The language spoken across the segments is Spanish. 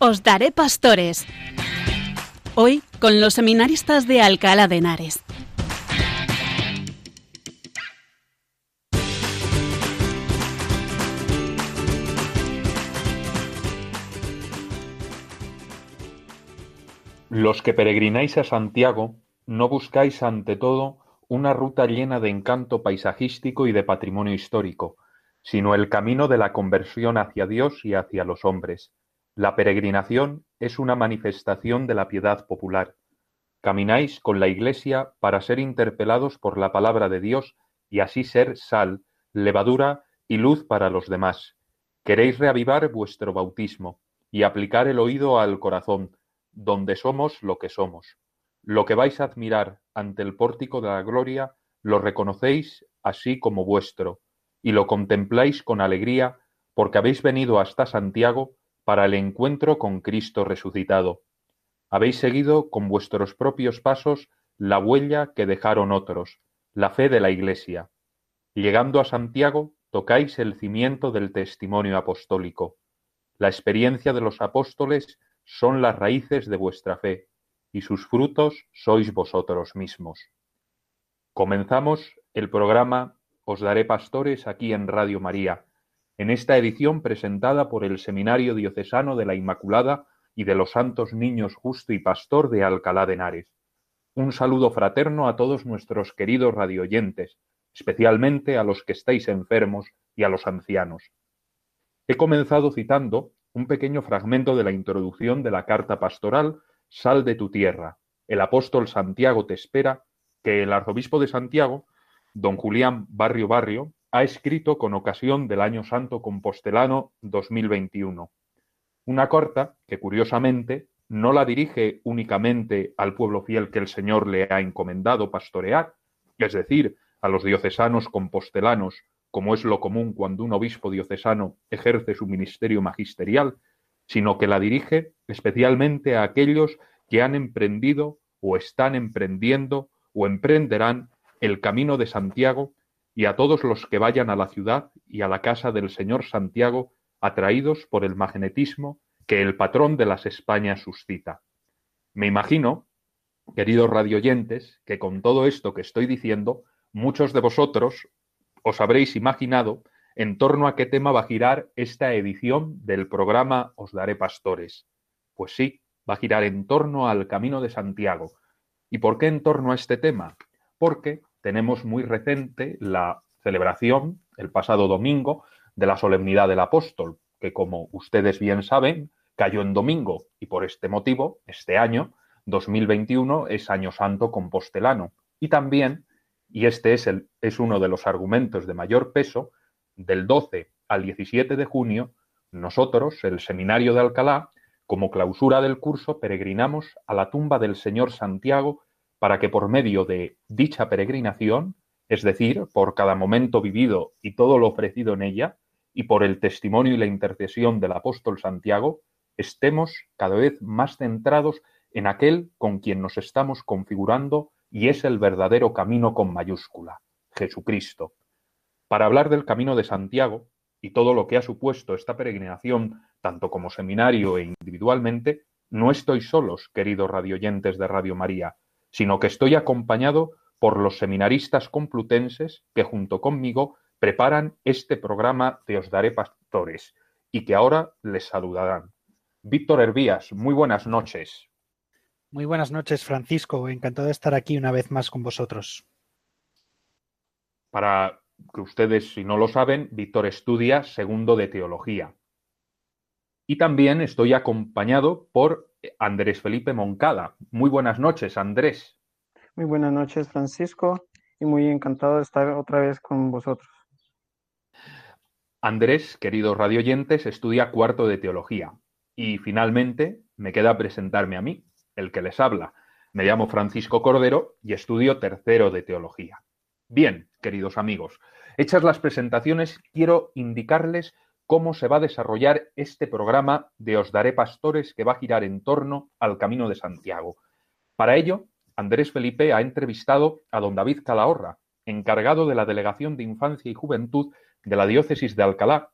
Os daré pastores. Hoy con los seminaristas de Alcalá de Henares. Los que peregrináis a Santiago, no buscáis ante todo una ruta llena de encanto paisajístico y de patrimonio histórico, sino el camino de la conversión hacia Dios y hacia los hombres, la peregrinación es una manifestación de la piedad popular. Camináis con la Iglesia para ser interpelados por la palabra de Dios y así ser sal, levadura y luz para los demás. Queréis reavivar vuestro bautismo y aplicar el oído al corazón, donde somos lo que somos. Lo que vais a admirar ante el pórtico de la gloria, lo reconocéis así como vuestro, y lo contempláis con alegría, porque habéis venido hasta Santiago para el encuentro con Cristo resucitado. Habéis seguido con vuestros propios pasos la huella que dejaron otros, la fe de la Iglesia. Llegando a Santiago, tocáis el cimiento del testimonio apostólico. La experiencia de los apóstoles son las raíces de vuestra fe, y sus frutos sois vosotros mismos. Comenzamos el programa Os daré pastores aquí en Radio María, en esta edición presentada por el Seminario Diocesano de la Inmaculada y de los Santos Niños Justo y Pastor de Alcalá de Henares. Un saludo fraterno a todos nuestros queridos radioyentes, especialmente a los que estáis enfermos y a los ancianos. He comenzado citando un pequeño fragmento de la introducción de la carta pastoral Sal de tu tierra. El apóstol Santiago te espera, que el arzobispo de Santiago, don Julián Barrio Barrio, ha escrito con ocasión del Año Santo Compostelano 2021. Una carta que, curiosamente, no la dirige únicamente al pueblo fiel que el Señor le ha encomendado pastorear, es decir, a los diocesanos compostelanos, como es lo común cuando un obispo diocesano ejerce su ministerio magisterial, sino que la dirige especialmente a aquellos que han emprendido o están emprendiendo o emprenderán el camino de Santiago y a todos los que vayan a la ciudad y a la casa del señor Santiago atraídos por el magnetismo que el patrón de las Españas suscita. Me imagino, queridos radioyentes, que con todo esto que estoy diciendo, muchos de vosotros os habréis imaginado en torno a qué tema va a girar esta edición del programa Os Daré Pastores. Pues sí, va a girar en torno al Camino de Santiago. ¿Y por qué en torno a este tema? Porque tenemos muy reciente la celebración, el pasado domingo, de la solemnidad del apóstol, que como ustedes bien saben, cayó en domingo y por este motivo, este año, 2021, es Año Santo Compostelano. Y también, y este es, el, es uno de los argumentos de mayor peso, del 12 al 17 de junio, nosotros, el Seminario de Alcalá, como clausura del curso, peregrinamos a la tumba del Señor Santiago para que por medio de dicha peregrinación, es decir, por cada momento vivido y todo lo ofrecido en ella, y por el testimonio y la intercesión del apóstol Santiago, estemos cada vez más centrados en aquel con quien nos estamos configurando y es el verdadero camino con mayúscula, Jesucristo. Para hablar del camino de Santiago y todo lo que ha supuesto esta peregrinación, tanto como seminario e individualmente, no estoy solos, queridos radioyentes de Radio María, sino que estoy acompañado por los seminaristas complutenses que junto conmigo preparan este programa de Os Daré Pastores y que ahora les saludarán. Víctor Hervías, muy buenas noches. Muy buenas noches, Francisco. Encantado de estar aquí una vez más con vosotros. Para que ustedes, si no lo saben, Víctor estudia segundo de teología. Y también estoy acompañado por Andrés Felipe Moncada. Muy buenas noches, Andrés. Muy buenas noches, Francisco, y muy encantado de estar otra vez con vosotros. Andrés, queridos radioyentes, estudia cuarto de teología. Y finalmente me queda presentarme a mí, el que les habla. Me llamo Francisco Cordero y estudio tercero de teología. Bien, queridos amigos, hechas las presentaciones, quiero indicarles cómo se va a desarrollar este programa de Os Daré Pastores que va a girar en torno al Camino de Santiago. Para ello, Andrés Felipe ha entrevistado a don David Calahorra, encargado de la Delegación de Infancia y Juventud de la Diócesis de Alcalá,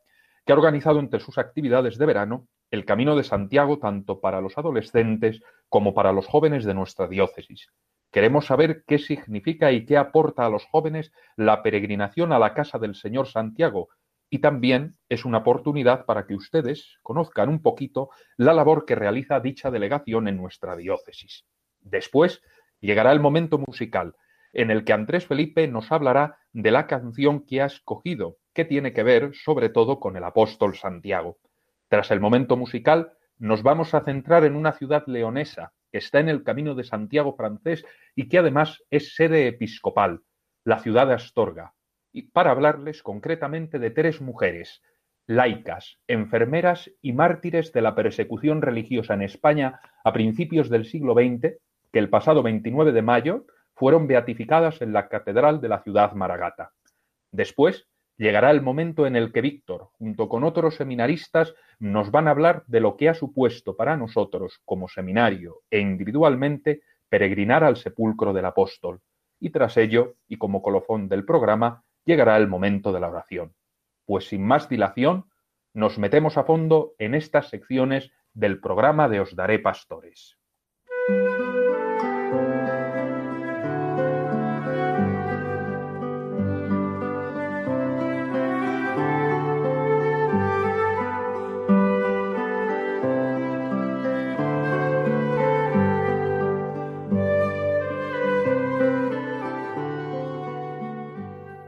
que ha organizado entre sus actividades de verano el Camino de Santiago tanto para los adolescentes como para los jóvenes de nuestra diócesis. Queremos saber qué significa y qué aporta a los jóvenes la peregrinación a la casa del Señor Santiago y también es una oportunidad para que ustedes conozcan un poquito la labor que realiza dicha delegación en nuestra diócesis. Después llegará el momento musical, en el que Andrés Felipe nos hablará de la canción que ha escogido, que tiene que ver sobre todo con el apóstol Santiago. Tras el momento musical, nos vamos a centrar en una ciudad leonesa que está en el camino de Santiago francés y que además es sede episcopal, la ciudad de Astorga, para hablarles concretamente de tres mujeres, laicas, enfermeras y mártires de la persecución religiosa en España a principios del siglo XX, que el pasado 29 de mayo fueron beatificadas en la Catedral de la ciudad Maragata. Después llegará el momento en el que Víctor, junto con otros seminaristas, nos van a hablar de lo que ha supuesto para nosotros, como seminario e individualmente, peregrinar al sepulcro del apóstol. Y tras ello, y como colofón del programa, llegará el momento de la oración. Pues sin más dilación, nos metemos a fondo en estas secciones del programa de Os Daré Pastores.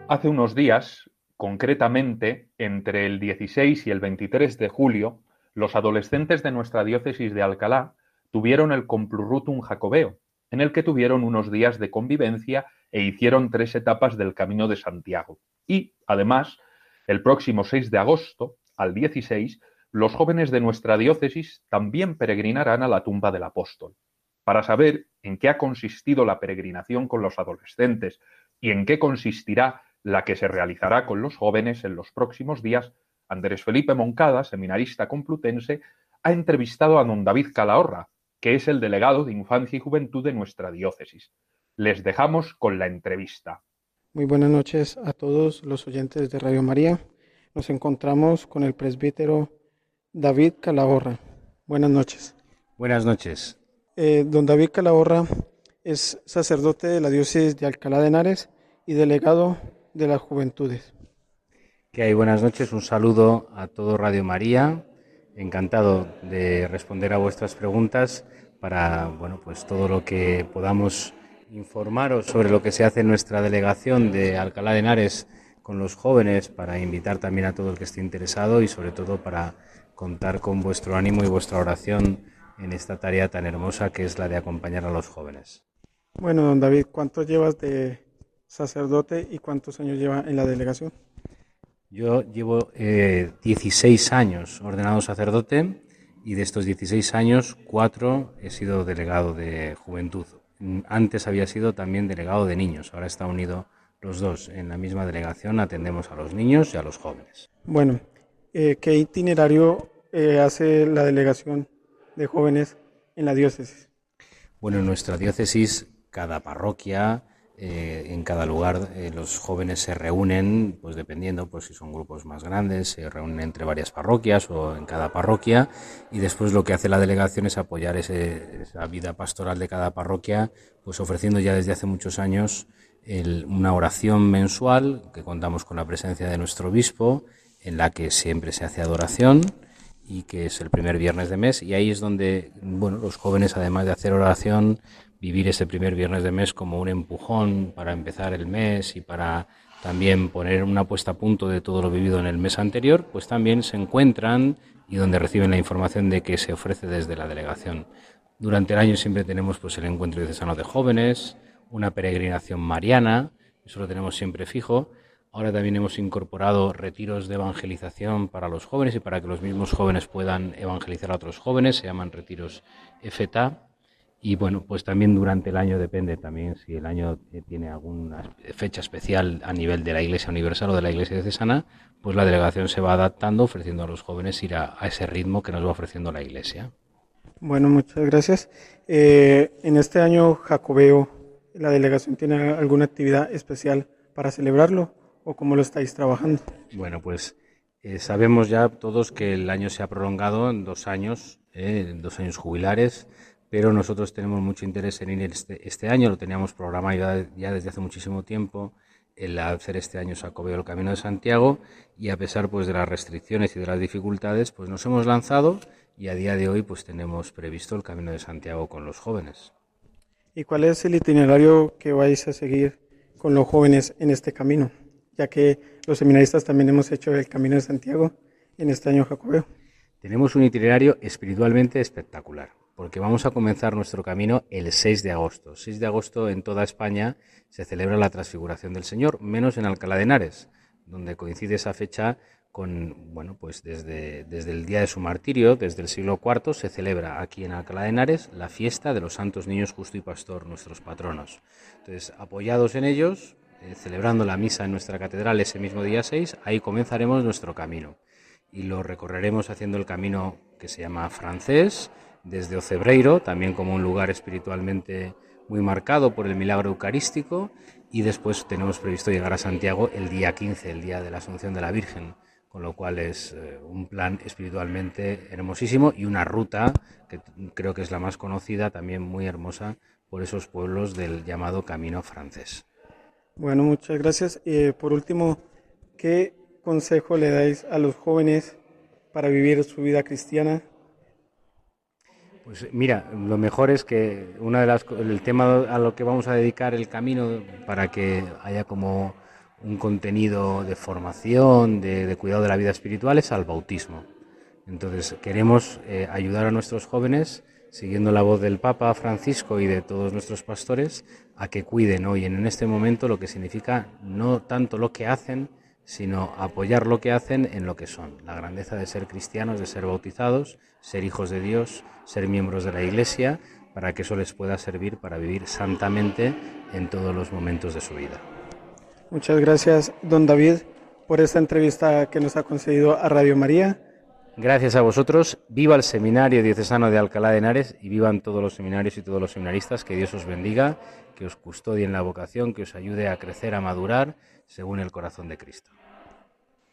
Hace unos días, concretamente entre el 16 y el 23 de julio, los adolescentes de nuestra diócesis de Alcalá tuvieron el Complurrutum Jacobeo, en el que tuvieron unos días de convivencia e hicieron tres etapas del Camino de Santiago. Y, además, el próximo 6 de agosto al 16, los jóvenes de nuestra diócesis también peregrinarán a la tumba del apóstol. Para saber en qué ha consistido la peregrinación con los adolescentes y en qué consistirá la que se realizará con los jóvenes en los próximos días, Andrés Felipe Moncada, seminarista complutense, ha entrevistado a don David Calahorra, que es el delegado de Infancia y Juventud de nuestra diócesis. Les dejamos con la entrevista. Muy buenas noches a todos los oyentes de Radio María. Nos encontramos con el presbítero David Calahorra. Buenas noches. Buenas noches. Eh, don David Calahorra es sacerdote de la diócesis de Alcalá de Henares y delegado de las juventudes. Que hay buenas noches, un saludo a todo Radio María, encantado de responder a vuestras preguntas para bueno, pues todo lo que podamos informaros sobre lo que se hace en nuestra delegación de Alcalá de Henares con los jóvenes para invitar también a todo el que esté interesado y sobre todo para contar con vuestro ánimo y vuestra oración en esta tarea tan hermosa que es la de acompañar a los jóvenes. Bueno, don David, ¿cuánto llevas de sacerdote y cuántos años lleva en la delegación? Yo llevo eh, 16 años ordenado sacerdote y de estos 16 años, cuatro he sido delegado de juventud. Antes había sido también delegado de niños, ahora está unido los dos. En la misma delegación atendemos a los niños y a los jóvenes. Bueno, eh, ¿qué itinerario eh, hace la delegación de jóvenes en la diócesis? Bueno, en nuestra diócesis, cada parroquia eh, en cada lugar eh, los jóvenes se reúnen, pues dependiendo, pues si son grupos más grandes, se reúnen entre varias parroquias o en cada parroquia y después lo que hace la delegación es apoyar esa vida pastoral de cada parroquia, pues ofreciendo ya desde hace muchos años una oración mensual que contamos con la presencia de nuestro obispo, en la que siempre se hace adoración y que es el primer viernes de mes y ahí es donde bueno los jóvenes además de hacer oración vivir ese primer viernes de mes como un empujón para empezar el mes y para también poner una puesta a punto de todo lo vivido en el mes anterior, pues también se encuentran y donde reciben la información de que se ofrece desde la delegación. Durante el año siempre tenemos pues el encuentro diocesano de jóvenes, una peregrinación mariana, eso lo tenemos siempre fijo. Ahora también hemos incorporado retiros de evangelización para los jóvenes y para que los mismos jóvenes puedan evangelizar a otros jóvenes, se llaman retiros EFETA, y bueno, pues también durante el año depende también si el año eh, tiene alguna fecha especial a nivel de la Iglesia Universal o de la Iglesia Cesana, pues la delegación se va adaptando, ofreciendo a los jóvenes ir a, ese ritmo que nos va ofreciendo la Iglesia. Bueno, muchas gracias. Eh, en este año Jacobeo, ¿la delegación tiene alguna actividad especial para celebrarlo o cómo lo estáis trabajando? Bueno, pues Eh, sabemos ya todos que el año se ha prolongado en dos años, eh, en dos años jubilares, pero nosotros tenemos mucho interés en ir este, este año, lo teníamos programado ya, desde hace muchísimo tiempo, el hacer este año Sacobeo el Camino de Santiago y a pesar pues de las restricciones y de las dificultades, pues nos hemos lanzado y a día de hoy pues tenemos previsto el Camino de Santiago con los jóvenes. ¿Y cuál es el itinerario que vais a seguir con los jóvenes en este camino? Ya que los seminaristas también hemos hecho el Camino de Santiago en este año jacobeo. Tenemos un itinerario espiritualmente espectacular, porque vamos a comenzar nuestro camino el 6 de agosto. 6 de agosto en toda España se celebra la transfiguración del Señor, menos en Alcalá de Henares, donde coincide esa fecha con, bueno, pues desde, desde el día de su martirio, desde el siglo IV, se celebra aquí en Alcalá de Henares la fiesta de los santos niños justo y pastor, nuestros patronos. Entonces, apoyados en ellos, eh, celebrando la misa en nuestra catedral ese mismo día 6, ahí comenzaremos nuestro camino. Y lo recorreremos haciendo el camino que se llama francés, desde Ocebreiro, también como un lugar espiritualmente muy marcado por el milagro eucarístico, y después tenemos previsto llegar a Santiago el día 15, el día de la Asunción de la Virgen con lo cual es eh, un plan espiritualmente hermosísimo y una ruta que creo que es la más conocida, también muy hermosa por esos pueblos del llamado Camino Francés. Bueno, muchas gracias. Y por último, ¿qué consejo le dais a los jóvenes para vivir su vida cristiana? Pues mira, lo mejor es que una de las el tema a lo que vamos a dedicar el camino para que haya como un contenido de formación, de, cuidado de la vida espiritual, es al bautismo. Entonces queremos eh, ayudar a nuestros jóvenes, siguiendo la voz del Papa Francisco y de todos nuestros pastores, a que cuiden hoy en este momento lo que significa no tanto lo que hacen, sino apoyar lo que hacen en lo que son. La grandeza de ser cristianos, de ser bautizados, ser hijos de Dios, ser miembros de la Iglesia, para que eso les pueda servir para vivir santamente en todos los momentos de su vida. Muchas gracias, don David, por esta entrevista que nos ha concedido a Radio María. Gracias a vosotros. Viva el Seminario Diocesano de Alcalá de Henares y vivan todos los seminarios y todos los seminaristas. Que Dios os bendiga, que os custodie en la vocación, que os ayude a crecer, a madurar según el corazón de Cristo.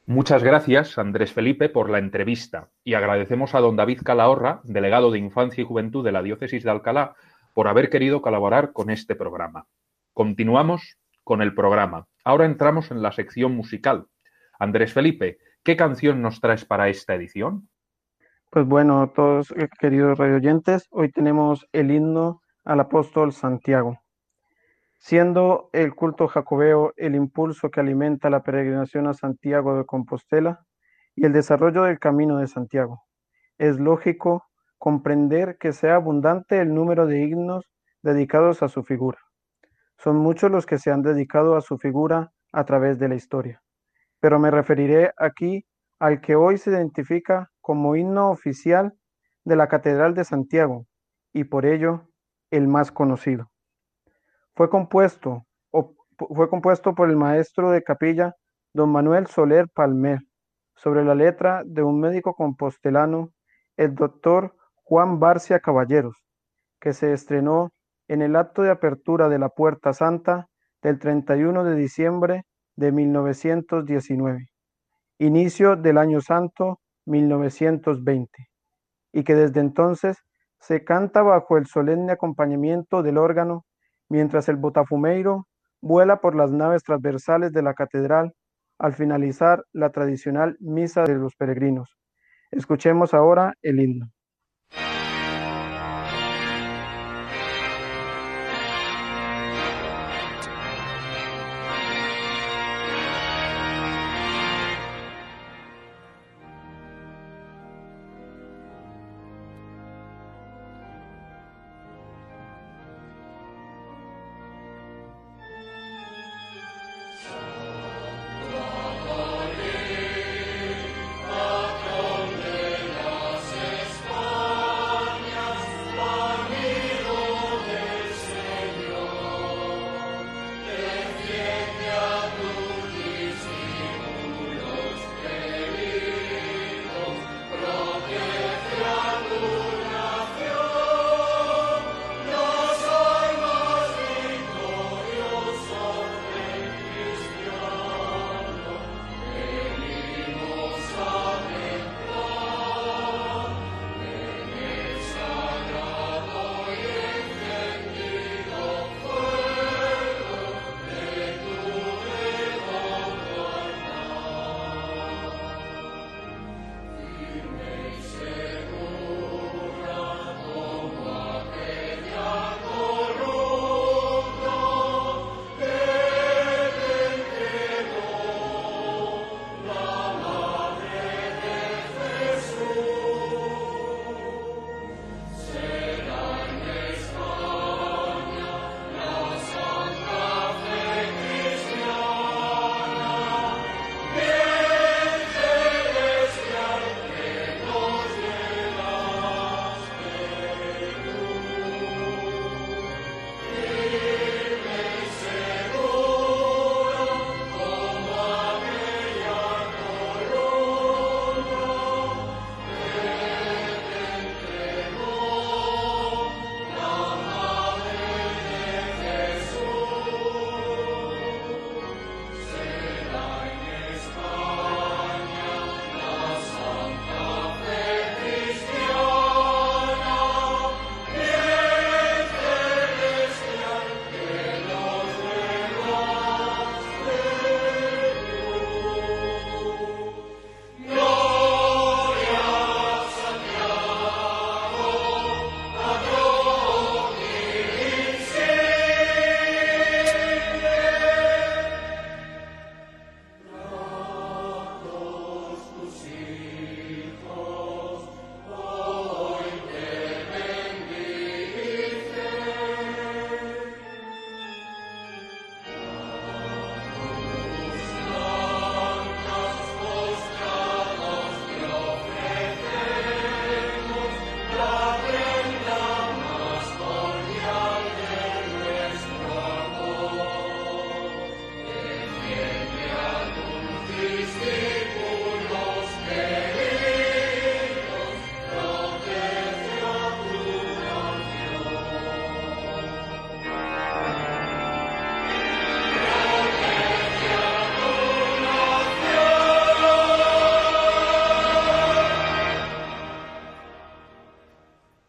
Muchas gracias, Andrés Felipe, por la entrevista y agradecemos a don David Calahorra, delegado de Infancia y Juventud de la Diócesis de Alcalá, por haber querido colaborar con este programa. Continuamos con el programa. Ahora entramos en la sección musical. Andrés Felipe, ¿qué canción nos traes para esta edición? Pues bueno, todos eh, queridos radioyentes, hoy tenemos el himno al apóstol Santiago. Siendo el culto jacobeo el impulso que alimenta la peregrinación a Santiago de Compostela y el desarrollo del camino de Santiago, es lógico comprender que sea abundante el número de himnos dedicados a su figura. Son muchos los que se han dedicado a su figura a través de la historia, pero me referiré aquí al que hoy se identifica como himno oficial de la Catedral de Santiago y por ello el más conocido. Fue compuesto, fue compuesto por el maestro de capilla don Manuel Soler Palmer. Sobre la letra de un médico compostelano, el doctor Juan Barcia Caballeros, que se estrenó en el acto de apertura de la Puerta Santa del 31 de diciembre de 1919, inicio del Año Santo 1920, y que desde entonces se canta bajo el solemne acompañamiento del órgano mientras el botafumeiro vuela por las naves transversales de la catedral al finalizar la tradicional misa de los peregrinos. Escuchemos ahora el himno.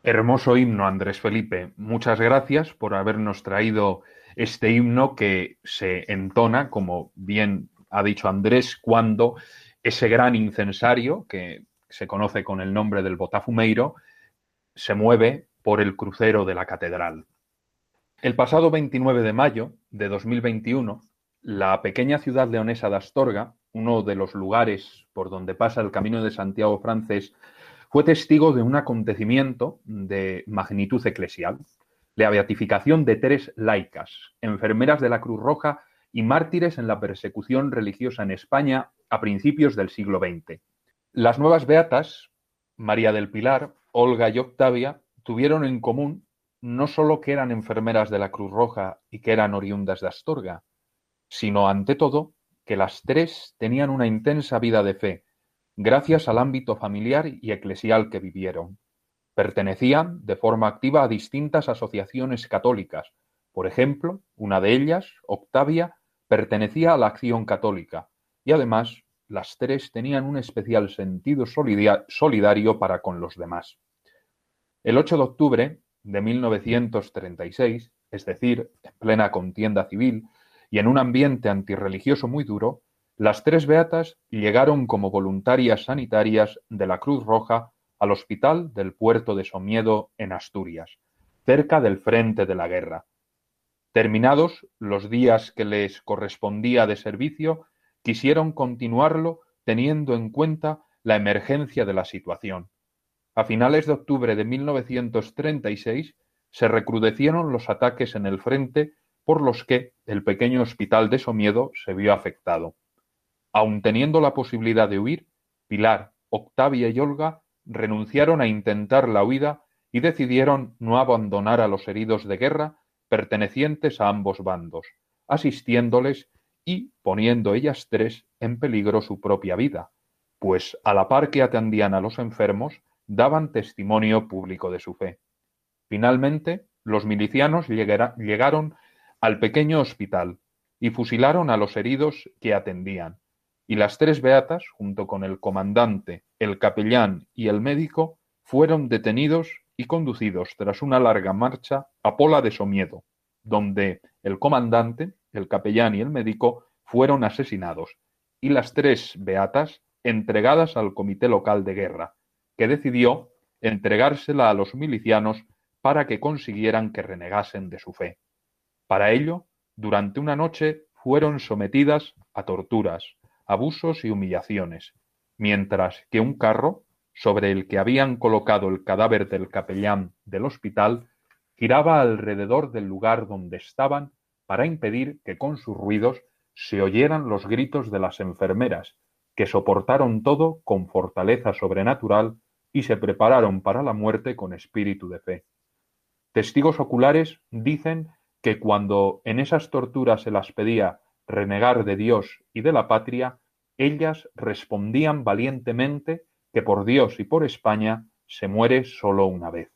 Hermoso himno, Andrés Felipe. Muchas gracias por habernos traído este himno que se entona, como bien ha dicho Andrés, cuando ese gran incensario, que se conoce con el nombre del Botafumeiro, se mueve por el crucero de la catedral. El pasado 29 de mayo de 2021, la pequeña ciudad leonesa de Astorga, uno de los lugares por donde pasa el Camino de Santiago francés, fue testigo de un acontecimiento de magnitud eclesial, la beatificación de tres laicas, enfermeras de la Cruz Roja y mártires en la persecución religiosa en España a principios del siglo XX. Las nuevas beatas, María del Pilar, Olga y Octavia, tuvieron en común no solo que eran enfermeras de la Cruz Roja y que eran oriundas de Astorga, sino ante todo que las tres tenían una intensa vida de fe, gracias al ámbito familiar y eclesial que vivieron. Pertenecían de forma activa a distintas asociaciones católicas. Por ejemplo, una de ellas, Octavia, pertenecía a la Acción Católica y además las tres tenían un especial sentido solidario para con los demás. El 8 de octubre de 1936, es decir, en plena contienda civil y en un ambiente antirreligioso muy duro, las tres beatas llegaron como voluntarias sanitarias de la Cruz Roja al hospital del puerto de Somiedo en Asturias, cerca del frente de la guerra. Terminados los días que les correspondía de servicio, quisieron continuarlo teniendo en cuenta la emergencia de la situación. A finales de octubre de 1936 se recrudecieron los ataques en el frente por los que el pequeño hospital de Somiedo se vio afectado. Aun teniendo la posibilidad de huir, Pilar, Octavia y Olga renunciaron a intentar la huida y decidieron no abandonar a los heridos de guerra pertenecientes a ambos bandos, asistiéndoles y poniendo ellas tres en peligro su propia vida, pues a la par que atendían a los enfermos, daban testimonio público de su fe. Finalmente, los milicianos llegaron al pequeño hospital y fusilaron a los heridos que atendían, y las tres beatas, junto con el comandante, el capellán y el médico, fueron detenidos y conducidos tras una larga marcha a Pola de Somiedo, donde el comandante, el capellán y el médico fueron asesinados, y las tres beatas entregadas al comité local de guerra, que decidió entregársela a los milicianos para que consiguieran que renegasen de su fe. Para ello, durante una noche fueron sometidas a torturas, abusos y humillaciones, mientras que un carro, sobre el que habían colocado el cadáver del capellán del hospital, giraba alrededor del lugar donde estaban para impedir que con sus ruidos se oyeran los gritos de las enfermeras, que soportaron todo con fortaleza sobrenatural y se prepararon para la muerte con espíritu de fe. Testigos oculares dicen que cuando en esas torturas se las pedía renegar de Dios y de la patria, ellas respondían valientemente que por Dios y por España se muere solo una vez.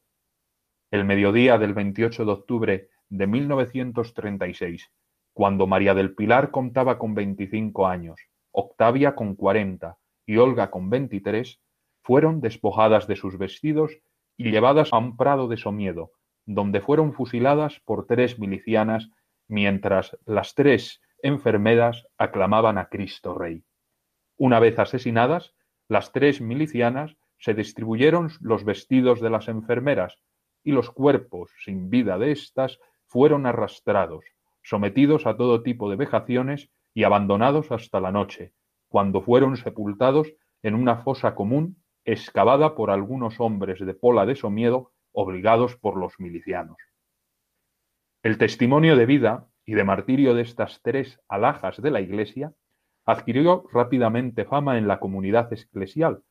El mediodía del 28 de octubre de 1936, cuando María del Pilar contaba con 25 años, Octavia con 40 y Olga con 23, fueron despojadas de sus vestidos y llevadas a un prado de Somiedo, donde fueron fusiladas por tres milicianas mientras las tres enfermeras aclamaban a Cristo Rey. Una vez asesinadas, las tres milicianas se distribuyeron los vestidos de las enfermeras y los cuerpos sin vida de éstas fueron arrastrados, sometidos a todo tipo de vejaciones y abandonados hasta la noche, cuando fueron sepultados en una fosa común excavada por algunos hombres de Pola de Somiedo obligados por los milicianos. El testimonio de vida y de martirio de estas tres alhajas de la Iglesia adquirió rápidamente fama en la comunidad eclesial,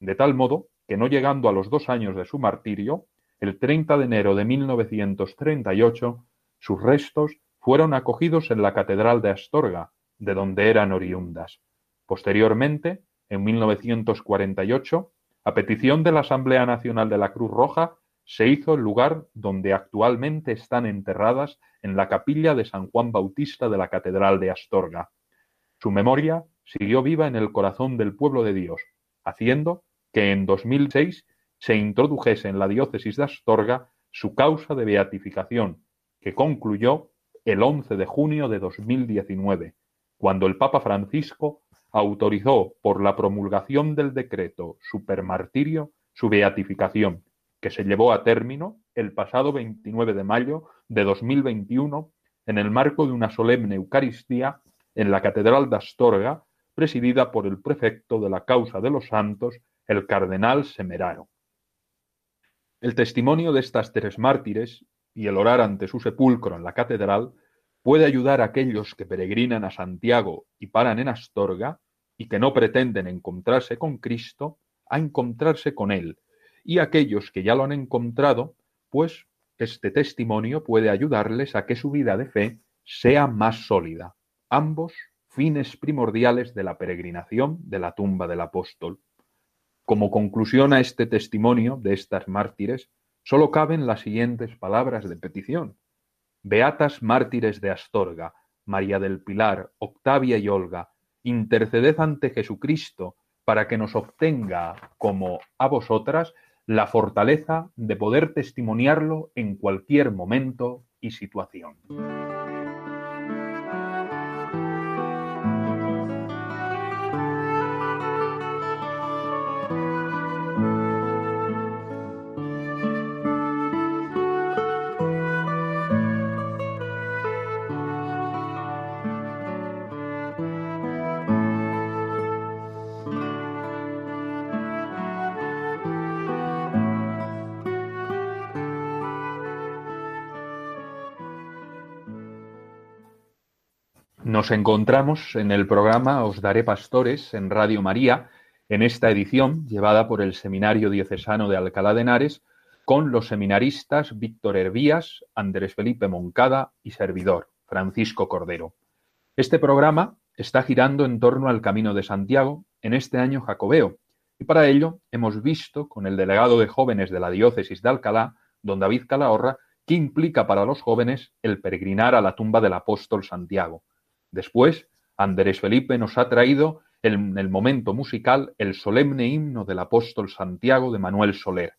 de tal modo que no llegando a los dos años de su martirio, el 30 de enero de 1938, sus restos fueron acogidos en la Catedral de Astorga, de donde eran oriundas. Posteriormente, en 1948, a petición de la Asamblea Nacional de la Cruz Roja, se hizo el lugar donde actualmente están enterradas en la capilla de San Juan Bautista de la Catedral de Astorga. Su memoria siguió viva en el corazón del pueblo de Dios, haciendo que en 2006 se introdujese en la diócesis de Astorga su causa de beatificación, que concluyó el 11 de junio de 2019, cuando el Papa Francisco autorizó por la promulgación del decreto supermartirio su beatificación, que se llevó a término el pasado 29 de mayo de 2021 en el marco de una solemne Eucaristía en la Catedral de Astorga, presidida por el prefecto de la causa de los santos, el cardenal Semeraro. El testimonio de estas tres mártires y el orar ante su sepulcro en la catedral puede ayudar a aquellos que peregrinan a Santiago y paran en Astorga y que no pretenden encontrarse con Cristo, a encontrarse con Él, y aquellos que ya lo han encontrado, pues este testimonio puede ayudarles a que su vida de fe sea más sólida. Ambos fines primordiales de la peregrinación de la tumba del apóstol. Como conclusión a este testimonio de estas mártires, solo caben las siguientes palabras de petición. Beatas mártires de Astorga, María del Pilar, Octavia y Olga, interceded ante Jesucristo para que nos obtenga, como a vosotras, la fortaleza de poder testimoniarlo en cualquier momento y situación. Nos encontramos en el programa Os Daré Pastores en Radio María, en esta edición llevada por el Seminario Diocesano de Alcalá de Henares, con los seminaristas Víctor Hervías, Andrés Felipe Moncada y servidor, Francisco Cordero. Este programa está girando en torno al Camino de Santiago en este año jacobeo, y para ello hemos visto con el delegado de jóvenes de la diócesis de Alcalá, don David Calahorra, qué implica para los jóvenes el peregrinar a la tumba del apóstol Santiago Después, Andrés Felipe nos ha traído en el momento musical el solemne himno del apóstol Santiago de Manuel Soler.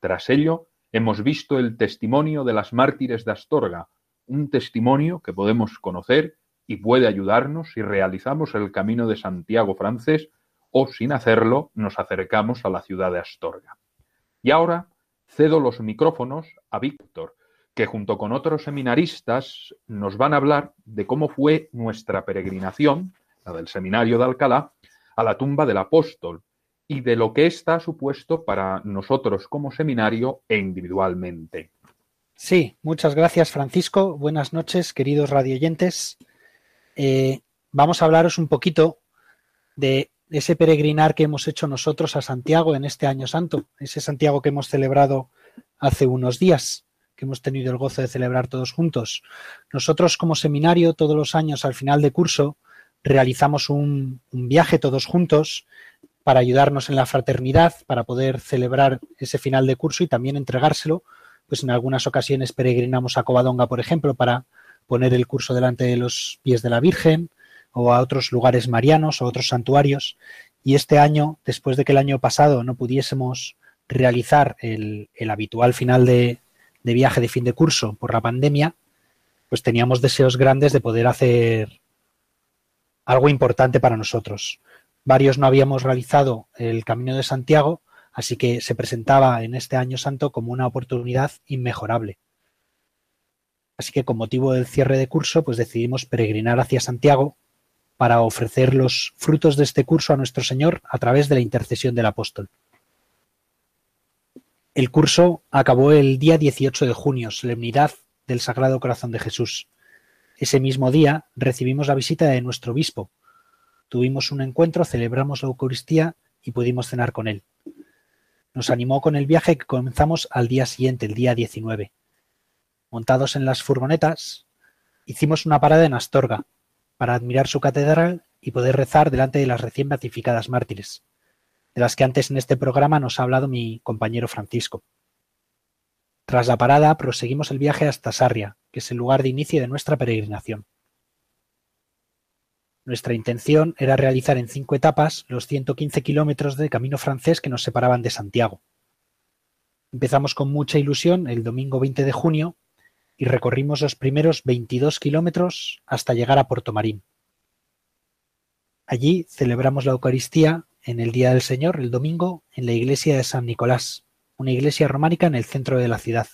Tras ello, hemos visto el testimonio de las mártires de Astorga, un testimonio que podemos conocer y puede ayudarnos si realizamos el camino de Santiago francés o sin hacerlo nos acercamos a la ciudad de Astorga. Y ahora cedo los micrófonos a Víctor, que junto con otros seminaristas nos van a hablar de cómo fue nuestra peregrinación, la del seminario de Alcalá, a la tumba del apóstol y de lo que ésta ha supuesto para nosotros como seminario e individualmente. Sí, muchas gracias Francisco. Buenas noches, queridos radioyentes. Eh, vamos a hablaros un poquito de ese peregrinar que hemos hecho nosotros a Santiago en este año santo, ese Santiago que hemos celebrado hace unos días que hemos tenido el gozo de celebrar todos juntos. Nosotros como seminario todos los años al final de curso realizamos un, viaje todos juntos para ayudarnos en la fraternidad, para poder celebrar ese final de curso y también entregárselo. Pues en algunas ocasiones peregrinamos a Covadonga, por ejemplo, para poner el curso delante de los pies de la Virgen o a otros lugares marianos o otros santuarios. Y este año, después de que el año pasado no pudiésemos realizar el habitual final de, de viaje de fin de curso por la pandemia, pues teníamos deseos grandes de poder hacer algo importante para nosotros. Varios no habíamos realizado el Camino de Santiago, así que se presentaba en este año santo como una oportunidad inmejorable. Así que con motivo del cierre de curso, pues decidimos peregrinar hacia Santiago para ofrecer los frutos de este curso a nuestro Señor a través de la intercesión del apóstol. El curso acabó el día 18 de junio, solemnidad del Sagrado Corazón de Jesús. Ese mismo día recibimos la visita de nuestro obispo. Tuvimos un encuentro, celebramos la Eucaristía y pudimos cenar con él. Nos animó con el viaje que comenzamos al día siguiente, el día 19. Montados en las furgonetas, hicimos una parada en Astorga para admirar su catedral y poder rezar delante de las recién beatificadas mártires de las que antes en este programa nos ha hablado mi compañero Francisco. Tras la parada, proseguimos el viaje hasta Sarria, que es el lugar de inicio de nuestra peregrinación. Nuestra intención era realizar en cinco etapas los 115 kilómetros de camino francés que nos separaban de Santiago. Empezamos con mucha ilusión el domingo 20 de junio y recorrimos los primeros 22 kilómetros hasta llegar a Puerto Marín. Allí celebramos la Eucaristía en el Día del Señor, el domingo, en la iglesia de San Nicolás, una iglesia románica en el centro de la ciudad.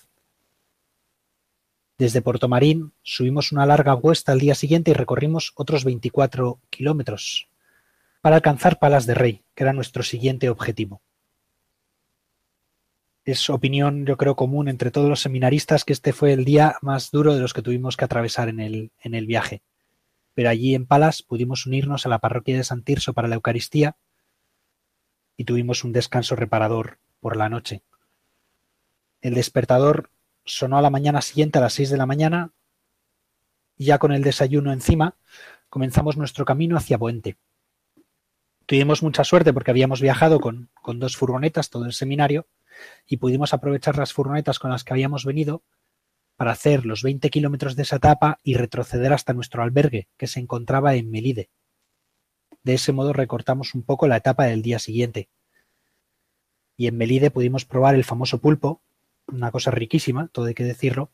Desde Puerto Marín subimos una larga cuesta al día siguiente y recorrimos otros 24 kilómetros para alcanzar Palas de Rey, que era nuestro siguiente objetivo. Es opinión, yo creo, común entre todos los seminaristas que este fue el día más duro de los que tuvimos que atravesar en el, en el viaje. Pero allí en Palas pudimos unirnos a la parroquia de San Tirso para la Eucaristía y tuvimos un descanso reparador por la noche. El despertador sonó a la mañana siguiente a las seis de la mañana y ya con el desayuno encima comenzamos nuestro camino hacia Boente. Tuvimos mucha suerte porque habíamos viajado con, con dos furgonetas, todo el seminario, y pudimos aprovechar las furgonetas con las que habíamos venido para hacer los 20 kilómetros de esa etapa y retroceder hasta nuestro albergue, que se encontraba en Melide. De ese modo recortamos un poco la etapa del día siguiente. Y en Melide pudimos probar el famoso pulpo, una cosa riquísima, todo hay que decirlo,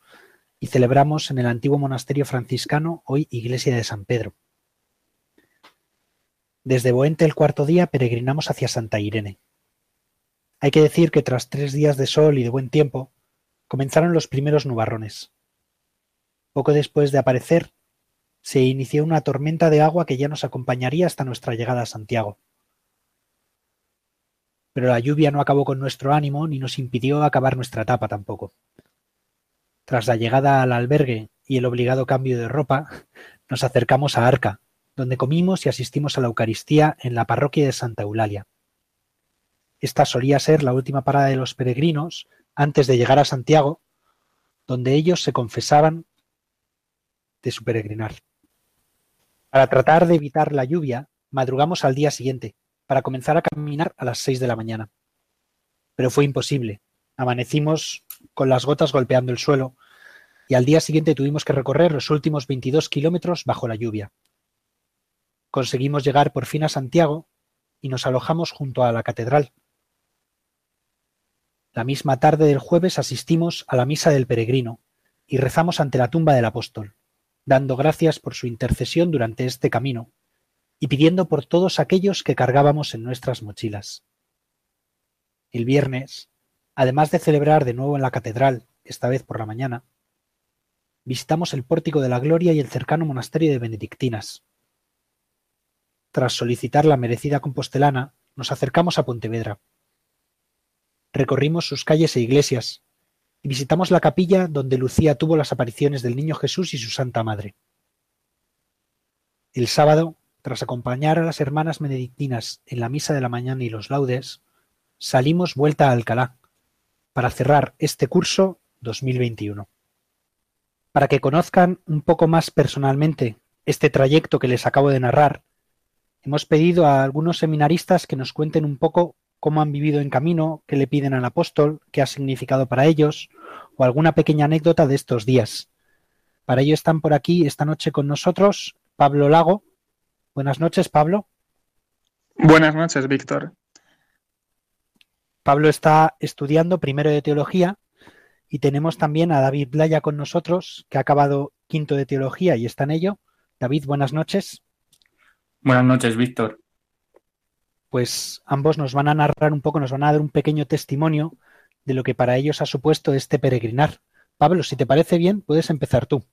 y celebramos en el antiguo monasterio franciscano, hoy iglesia de San Pedro. Desde Boente el cuarto día peregrinamos hacia Santa Irene. Hay que decir que tras tres días de sol y de buen tiempo, comenzaron los primeros nubarrones. Poco después de aparecer, se inició una tormenta de agua que ya nos acompañaría hasta nuestra llegada a Santiago. Pero la lluvia no acabó con nuestro ánimo ni nos impidió acabar nuestra etapa tampoco. Tras la llegada al albergue y el obligado cambio de ropa, nos acercamos a Arca, donde comimos y asistimos a la Eucaristía en la parroquia de Santa Eulalia. Esta solía ser la última parada de los peregrinos antes de llegar a Santiago, donde ellos se confesaban de su peregrinar. Para tratar de evitar la lluvia, madrugamos al día siguiente, para comenzar a caminar a las seis de la mañana. Pero fue imposible. Amanecimos con las gotas golpeando el suelo y al día siguiente tuvimos que recorrer los últimos 22 kilómetros bajo la lluvia. Conseguimos llegar por fin a Santiago y nos alojamos junto a la catedral, la misma tarde del jueves asistimos a la misa del peregrino y rezamos ante la tumba del apóstol, dando gracias por su intercesión durante este camino y pidiendo por todos aquellos que cargábamos en nuestras mochilas. El viernes, además de celebrar de nuevo en la catedral, esta vez por la mañana, visitamos el Pórtico de la Gloria y el cercano monasterio de Benedictinas. Tras solicitar la merecida compostelana, nos acercamos a Pontevedra Recorrimos sus calles e iglesias, y visitamos la capilla donde Lucía tuvo las apariciones del Niño Jesús y su Santa Madre. El sábado, tras acompañar a las hermanas benedictinas en la misa de la mañana y los laudes, salimos vuelta a Alcalá para cerrar este curso 2021. Para que conozcan un poco más personalmente este trayecto que les acabo de narrar, hemos pedido a algunos seminaristas que nos cuenten un poco cómo han vivido en camino, qué le piden al apóstol, qué ha significado para ellos, o alguna pequeña anécdota de estos días. Para ello están por aquí esta noche con nosotros Pablo Lago. Buenas noches, Pablo. Buenas noches, Víctor. Pablo está estudiando primero de teología y tenemos también a David Blaya con nosotros, que ha acabado quinto de teología y está en ello. David, buenas noches. Buenas noches, Víctor pues ambos nos van a narrar un poco, nos van a dar un pequeño testimonio de lo que para ellos ha supuesto este peregrinar. Pablo, si te parece bien, puedes empezar tú.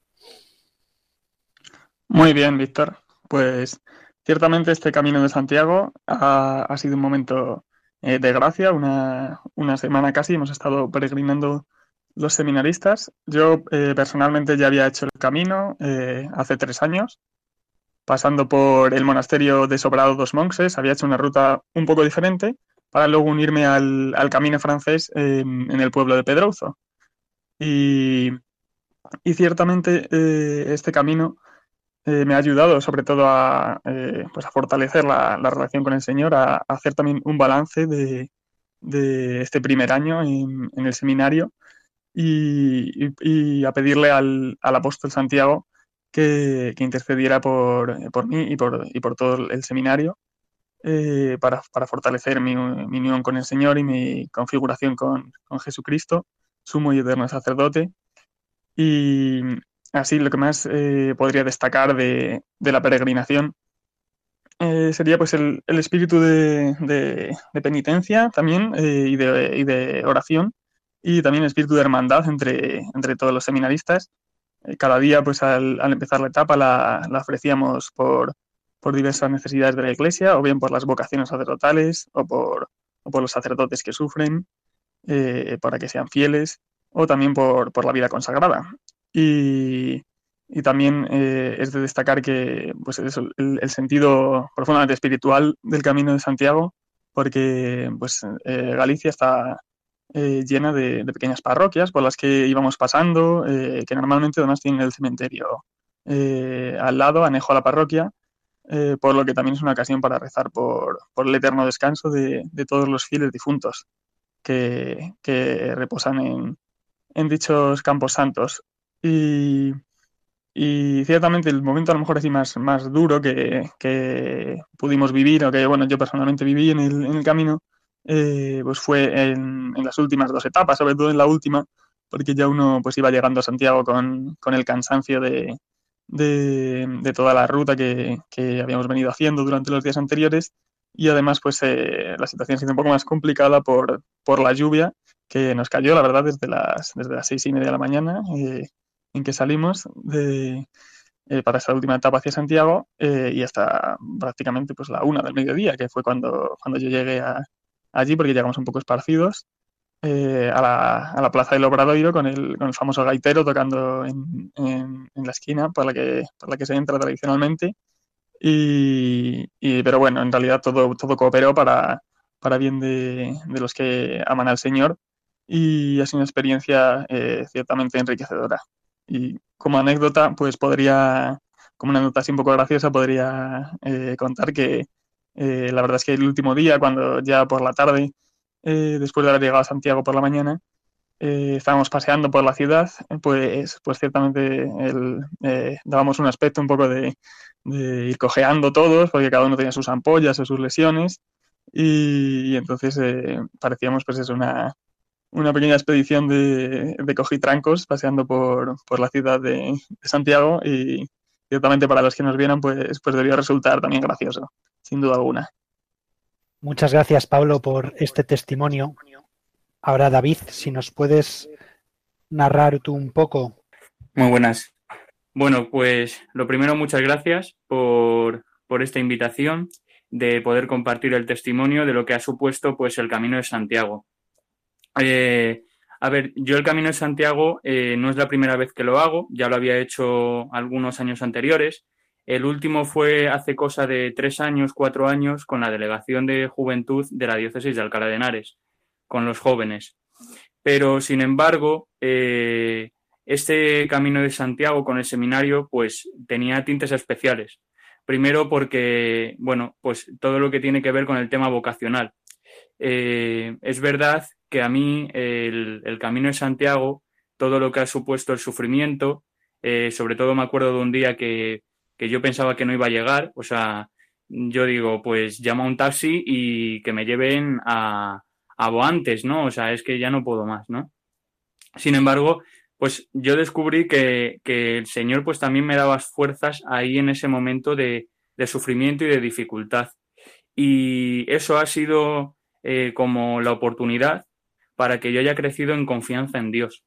Muy bien, Víctor. Pues ciertamente este camino de Santiago ha, sido un momento eh, de gracia, una, semana casi hemos estado peregrinando los seminaristas. Yo eh, personalmente ya había hecho el camino eh, hace tres años pasando por el monasterio de Sobrado dos Monses, había hecho una ruta un poco diferente para luego unirme al, camino francés en, el pueblo de Pedrouzo. Y, ciertamente eh, este camino eh, me ha ayudado sobre todo a, eh, pues a fortalecer la, relación con el Señor, a, hacer también un balance de, este primer año en, el seminario y, a pedirle al, al apóstol Santiago que, intercediera por, por, mí y por, y por todo el seminario para, fortalecer mi, unión con el Señor y mi configuración con, con Jesucristo, sumo y eterno sacerdote. Y así lo que más podría destacar de, de la peregrinación eh, sería pues el, espíritu de, penitencia también eh, y, de, oración y también el espíritu de hermandad entre, entre todos los seminaristas. Eh, cada día pues al, empezar la etapa la, ofrecíamos por, por, diversas necesidades de la iglesia o bien por las vocaciones sacerdotales o por, o por los sacerdotes que sufren para que sean fieles o también por, por la vida consagrada. Y, y también eh, es de destacar que pues, el, sentido profundamente espiritual del Camino de Santiago, porque pues, eh, Galicia está eh, llena de, pequeñas parroquias por las que íbamos pasando, que normalmente además tienen el cementerio al lado, anejo a la parroquia, por lo que también es una ocasión para rezar por, el eterno descanso de, todos los fieles difuntos que, reposan en, en dichos campos santos. Y y ciertamente el momento a lo mejor así más, más duro que, que pudimos vivir, o que bueno, yo personalmente viví en el camino, eh, pues fue en, en, las últimas dos etapas, sobre todo en la última, porque ya uno pues iba llegando a Santiago con, con el cansancio de, de, toda la ruta que, que, habíamos venido haciendo durante los días anteriores y además pues eh, la situación se hizo un poco más complicada por, por la lluvia que nos cayó, la verdad, desde las, desde las seis y media de la mañana. Eh, en que salimos eh, para esa última etapa hacia Santiago eh, y hasta prácticamente pues la una del mediodía, que fue cuando, cuando yo llegué allí, porque llegamos un poco esparcidos, eh, a, la, a, la, plaza del Obradoiro con el, con el famoso gaitero tocando en, en, la esquina por la, que, por la que se entra tradicionalmente. Y, pero bueno, en realidad todo, todo cooperó para, para bien de, de los que aman al Señor y ha sido una experiencia ciertamente enriquecedora. Y como anécdota, pues podría, como una anécdota así un poco graciosa, podría eh, contar que eh, la verdad es que el último día, cuando ya por la tarde, eh, después de haber llegado a Santiago por la mañana, estábamos paseando por la ciudad, pues, pues ciertamente el, dábamos un aspecto un poco de, ir cojeando todos, porque cada uno tenía sus ampollas o sus lesiones, y, entonces parecíamos pues es una, una pequeña expedición de, de cogitrancos paseando por, por la ciudad de, Santiago y ciertamente para los que nos vieran pues, pues debió resultar también gracioso, sin duda alguna. Muchas gracias Pablo por este testimonio. Ahora David, si nos puedes narrar tú un poco. Muy buenas. Bueno, pues lo primero, muchas gracias por, por esta invitación de poder compartir el testimonio de lo que ha supuesto pues el Camino de Santiago. Eh, a ver, yo el Camino de Santiago eh, no es la primera vez que lo hago, ya lo había hecho algunos años anteriores. El último fue hace cosa de tres años, cuatro años, con la Delegación de Juventud de la Diócesis de Alcalá de Henares, con los jóvenes. Pero, sin embargo, eh, este Camino de Santiago con el seminario, pues tenía tintes especiales. Primero porque, bueno, pues todo lo que tiene que ver con el tema vocacional. es verdad que a mí el, camino de Santiago, todo lo que ha supuesto el sufrimiento, eh, sobre todo me acuerdo de un día que, yo pensaba que no iba a llegar, o sea, yo digo, pues llama un taxi y que me lleven a, a Boantes, ¿no? O sea, es que ya no puedo más, ¿no? Sin embargo, pues yo descubrí que, que el Señor pues también me daba fuerzas ahí en ese momento de, de sufrimiento y de dificultad. Y eso ha sido eh, como la oportunidad para que yo haya crecido en confianza en Dios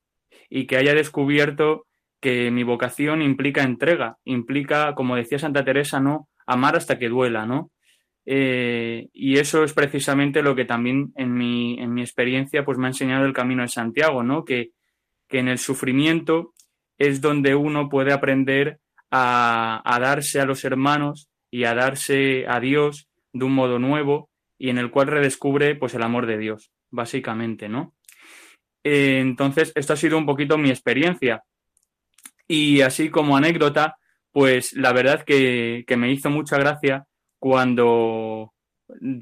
y que haya descubierto que mi vocación implica entrega, implica, como decía Santa Teresa, ¿no? Amar hasta que duela, ¿no? Eh, y eso es precisamente lo que también en mi, en mi experiencia pues me ha enseñado el camino de Santiago, ¿no? Que, que en el sufrimiento es donde uno puede aprender a, a darse a los hermanos y a darse a Dios de un modo nuevo y en el cual redescubre pues el amor de Dios básicamente, ¿no? Eh, entonces, esto ha sido un poquito mi experiencia. Y así como anécdota, pues la verdad que, me hizo mucha gracia cuando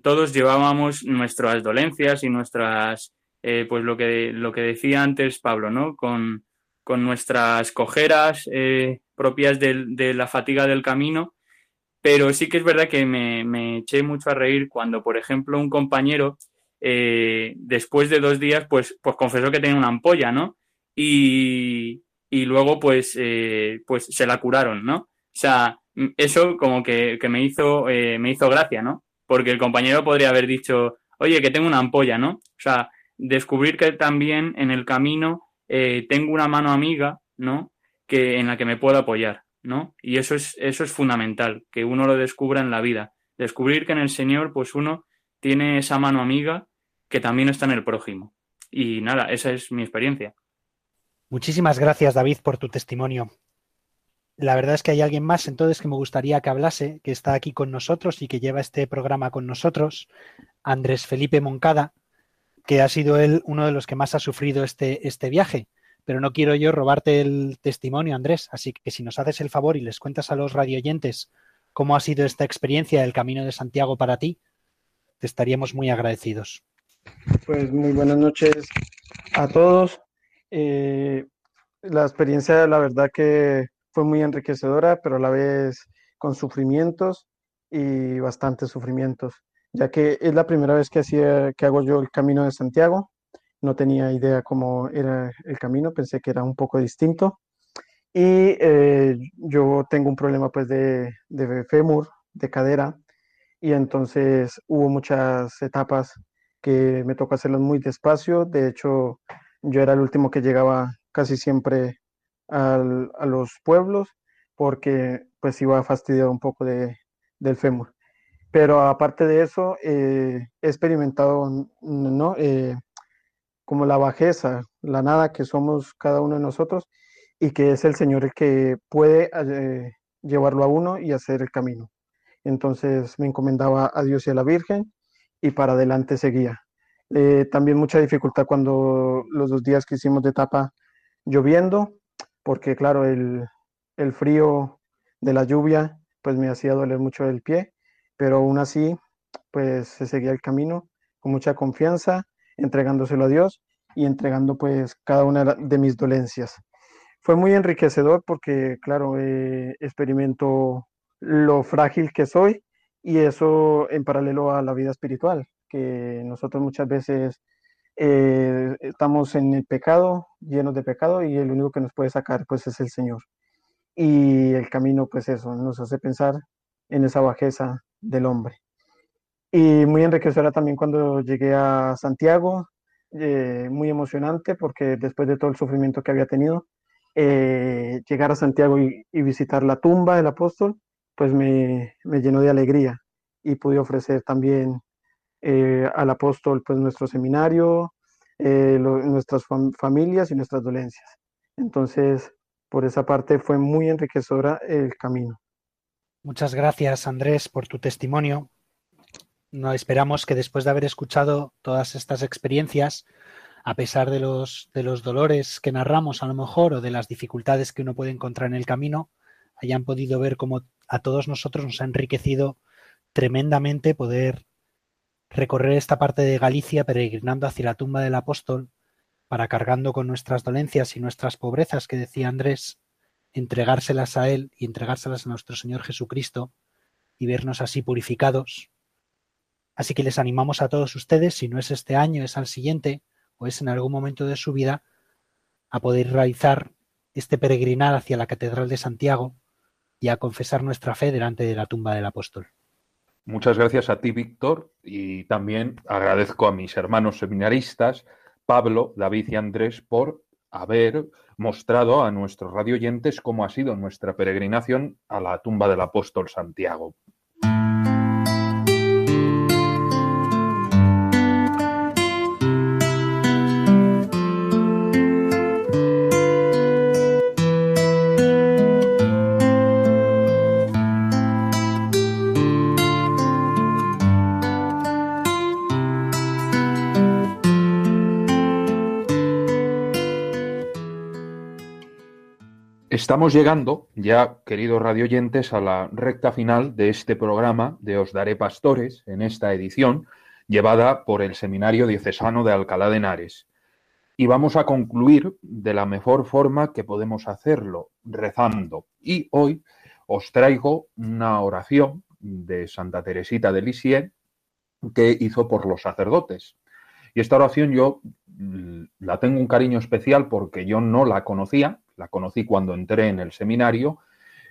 todos llevábamos nuestras dolencias y nuestras, eh, pues lo que, lo que decía antes Pablo, ¿no? Con, nuestras cojeras eh, propias de, de, la fatiga del camino pero sí que es verdad que me, eché mucho a reír cuando, por ejemplo, un compañero, eh, después de dos días, pues, pues confesó que tenía una ampolla, ¿no? Y, luego, pues, eh, pues se la curaron, ¿no? O sea, eso como que, me, hizo, eh, me hizo gracia, ¿no? Porque el compañero podría haber dicho, oye, que tengo una ampolla, ¿no? O sea, descubrir que también en el camino tengo una mano amiga, ¿no? Que, en la que me puedo apoyar. ¿no? Y eso es, eso es fundamental, que uno lo descubra en la vida. Descubrir que en el Señor, pues uno tiene esa mano amiga que también está en el prójimo. Y nada, esa es mi experiencia. Muchísimas gracias, David, por tu testimonio. La verdad es que hay alguien más entonces que me gustaría que hablase, que está aquí con nosotros y que lleva este programa con nosotros, Andrés Felipe Moncada, que ha sido él uno de los que más ha sufrido este, este viaje pero no quiero yo robarte el testimonio, Andrés. Así que si nos haces el favor y les cuentas a los radioyentes cómo ha sido esta experiencia del Camino de Santiago para ti, te estaríamos muy agradecidos. Pues muy buenas noches a todos. Eh, la experiencia, la verdad que fue muy enriquecedora, pero a la vez con sufrimientos y bastantes sufrimientos, ya que es la primera vez que, hacía, que hago yo el Camino de Santiago no tenía idea cómo era el camino, pensé que era un poco distinto. Y eh, yo tengo un problema pues de, de fémur, de cadera, y entonces hubo muchas etapas que me tocó hacerlas muy despacio. De hecho, yo era el último que llegaba casi siempre al, a los pueblos porque pues iba a fastidiar un poco de, del fémur. Pero aparte de eso, eh, he experimentado ¿no? Eh, como la bajeza, la nada que somos cada uno de nosotros y que es el Señor el que puede eh, llevarlo a uno y hacer el camino. Entonces me encomendaba a Dios y a la Virgen y para adelante seguía. Eh, también mucha dificultad cuando los dos días que hicimos de etapa lloviendo, porque claro, el, el frío de la lluvia pues me hacía doler mucho el pie, pero aún así pues se seguía el camino con mucha confianza entregándoselo a Dios y entregando pues cada una de mis dolencias. Fue muy enriquecedor porque, claro, eh, experimento lo frágil que soy y eso en paralelo a la vida espiritual, que nosotros muchas veces eh, estamos en el pecado, llenos de pecado y el único que nos puede sacar pues es el Señor. Y el camino pues eso, nos hace pensar en esa bajeza del hombre. Y muy enriquecedora también cuando llegué a Santiago, eh, muy emocionante porque después de todo el sufrimiento que había tenido, eh, llegar a Santiago y, visitar la tumba del apóstol, pues me, me llenó de alegría y pude ofrecer también eh, al apóstol pues nuestro seminario, nuestras familias y nuestras dolencias. Entonces, por esa parte fue muy enriquecedora el camino. Muchas gracias, Andrés, por tu testimonio no esperamos que después de haber escuchado todas estas experiencias, a pesar de los, de los dolores que narramos a lo mejor o de las dificultades que uno puede encontrar en el camino, hayan podido ver cómo a todos nosotros nos ha enriquecido tremendamente poder recorrer esta parte de Galicia peregrinando hacia la tumba del apóstol para cargando con nuestras dolencias y nuestras pobrezas que decía Andrés, entregárselas a Él y entregárselas a nuestro Señor Jesucristo y vernos así purificados. Así que les animamos a todos ustedes, si no es este año, es al siguiente o es en algún momento de su vida, a poder realizar este peregrinar hacia la Catedral de Santiago y a confesar nuestra fe delante de la tumba del apóstol. Muchas gracias a ti, Víctor, y también agradezco a mis hermanos seminaristas, Pablo, David y Andrés, por haber mostrado a nuestros radioyentes cómo ha sido nuestra peregrinación a la tumba del apóstol Santiago. Estamos llegando ya, queridos radioyentes, a la recta final de este programa de Os Daré Pastores, en esta edición, llevada por el Seminario Diocesano de Alcalá de Henares. Y vamos a concluir de la mejor forma que podemos hacerlo, rezando. Y hoy os traigo una oración de Santa Teresita de Lisieux que hizo por los sacerdotes. Y esta oración yo mm, la tengo un cariño especial porque yo no la conocía, la conocí cuando entré en el seminario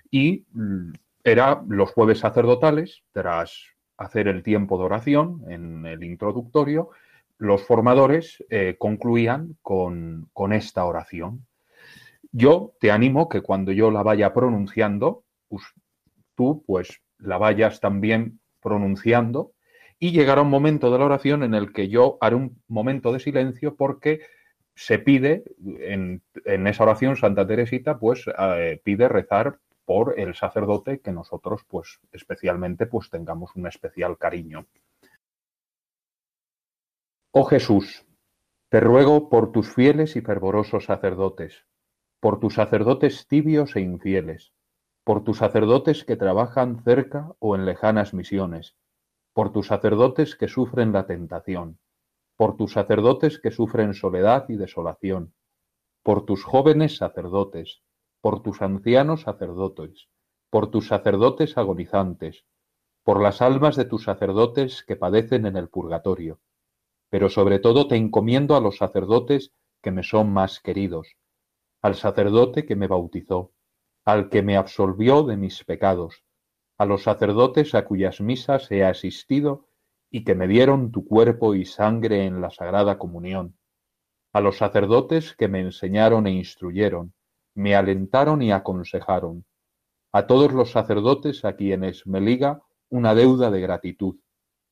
y mm, era los jueves sacerdotales, tras hacer el tiempo de oración en el introductorio, los formadores eh, concluían con, con esta oración. Yo te animo que cuando yo la vaya pronunciando, tú pues la vayas también pronunciando y llegará un momento de la oración en el que yo haré un momento de silencio porque se pide en, esa oración Santa Teresita pues eh, pide rezar por el sacerdote que nosotros pues especialmente pues tengamos un especial cariño. Oh Jesús, te ruego por tus fieles y fervorosos sacerdotes, por tus sacerdotes tibios e infieles, por tus sacerdotes que trabajan cerca o en lejanas misiones, por tus sacerdotes que sufren la tentación, por tus sacerdotes que sufren soledad y desolación, por tus jóvenes sacerdotes, por tus ancianos sacerdotes, por tus sacerdotes agonizantes, por las almas de tus sacerdotes que padecen en el purgatorio. Pero sobre todo te encomiendo a los sacerdotes que me son más queridos, al sacerdote que me bautizó, al que me absolvió de mis pecados, a los sacerdotes a cuyas misas he asistido y que me dieron tu cuerpo y sangre en la Sagrada Comunión, a los sacerdotes que me enseñaron e instruyeron, me alentaron y aconsejaron, a todos los sacerdotes a quienes me liga una deuda de gratitud,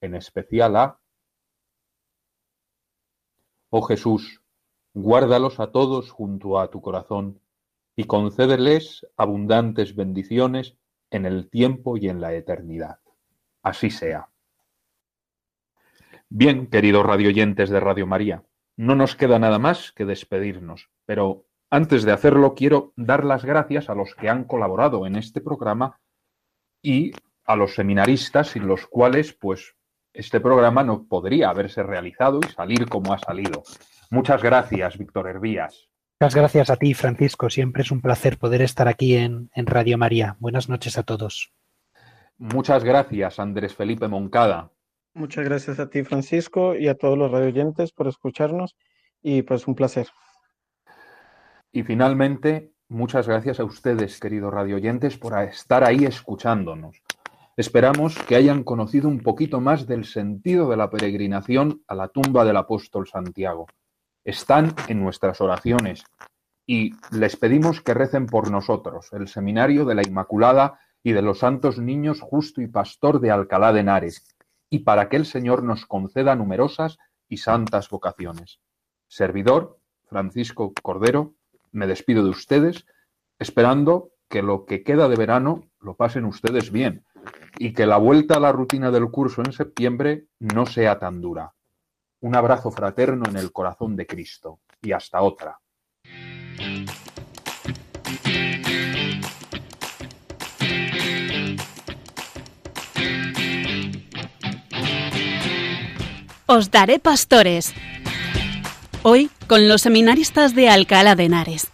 en especial a... Oh Jesús, guárdalos a todos junto a tu corazón, y concédeles abundantes bendiciones en el tiempo y en la eternidad. Así sea. Bien, queridos radioyentes de Radio María, no nos queda nada más que despedirnos, pero antes de hacerlo quiero dar las gracias a los que han colaborado en este programa y a los seminaristas sin los cuales pues este programa no podría haberse realizado y salir como ha salido. Muchas gracias, Víctor Hervías. Muchas gracias a ti, Francisco. Siempre es un placer poder estar aquí en, Radio María. Buenas noches a todos. Muchas gracias, Andrés Felipe Moncada. Muchas gracias a ti, Francisco, y a todos los radioyentes por escucharnos y pues un placer. Y finalmente, muchas gracias a ustedes, queridos radioyentes, por estar ahí escuchándonos. Esperamos que hayan conocido un poquito más del sentido de la peregrinación a la tumba del apóstol Santiago están en nuestras oraciones y les pedimos que recen por nosotros, el Seminario de la Inmaculada y de los Santos Niños Justo y Pastor de Alcalá de Henares, y para que el Señor nos conceda numerosas y santas vocaciones. Servidor, Francisco Cordero, me despido de ustedes, esperando que lo que queda de verano lo pasen ustedes bien y que la vuelta a la rutina del curso en septiembre no sea tan dura. Un abrazo fraterno en el corazón de Cristo y hasta otra. Os daré pastores. Hoy con los seminaristas de Alcalá de Henares.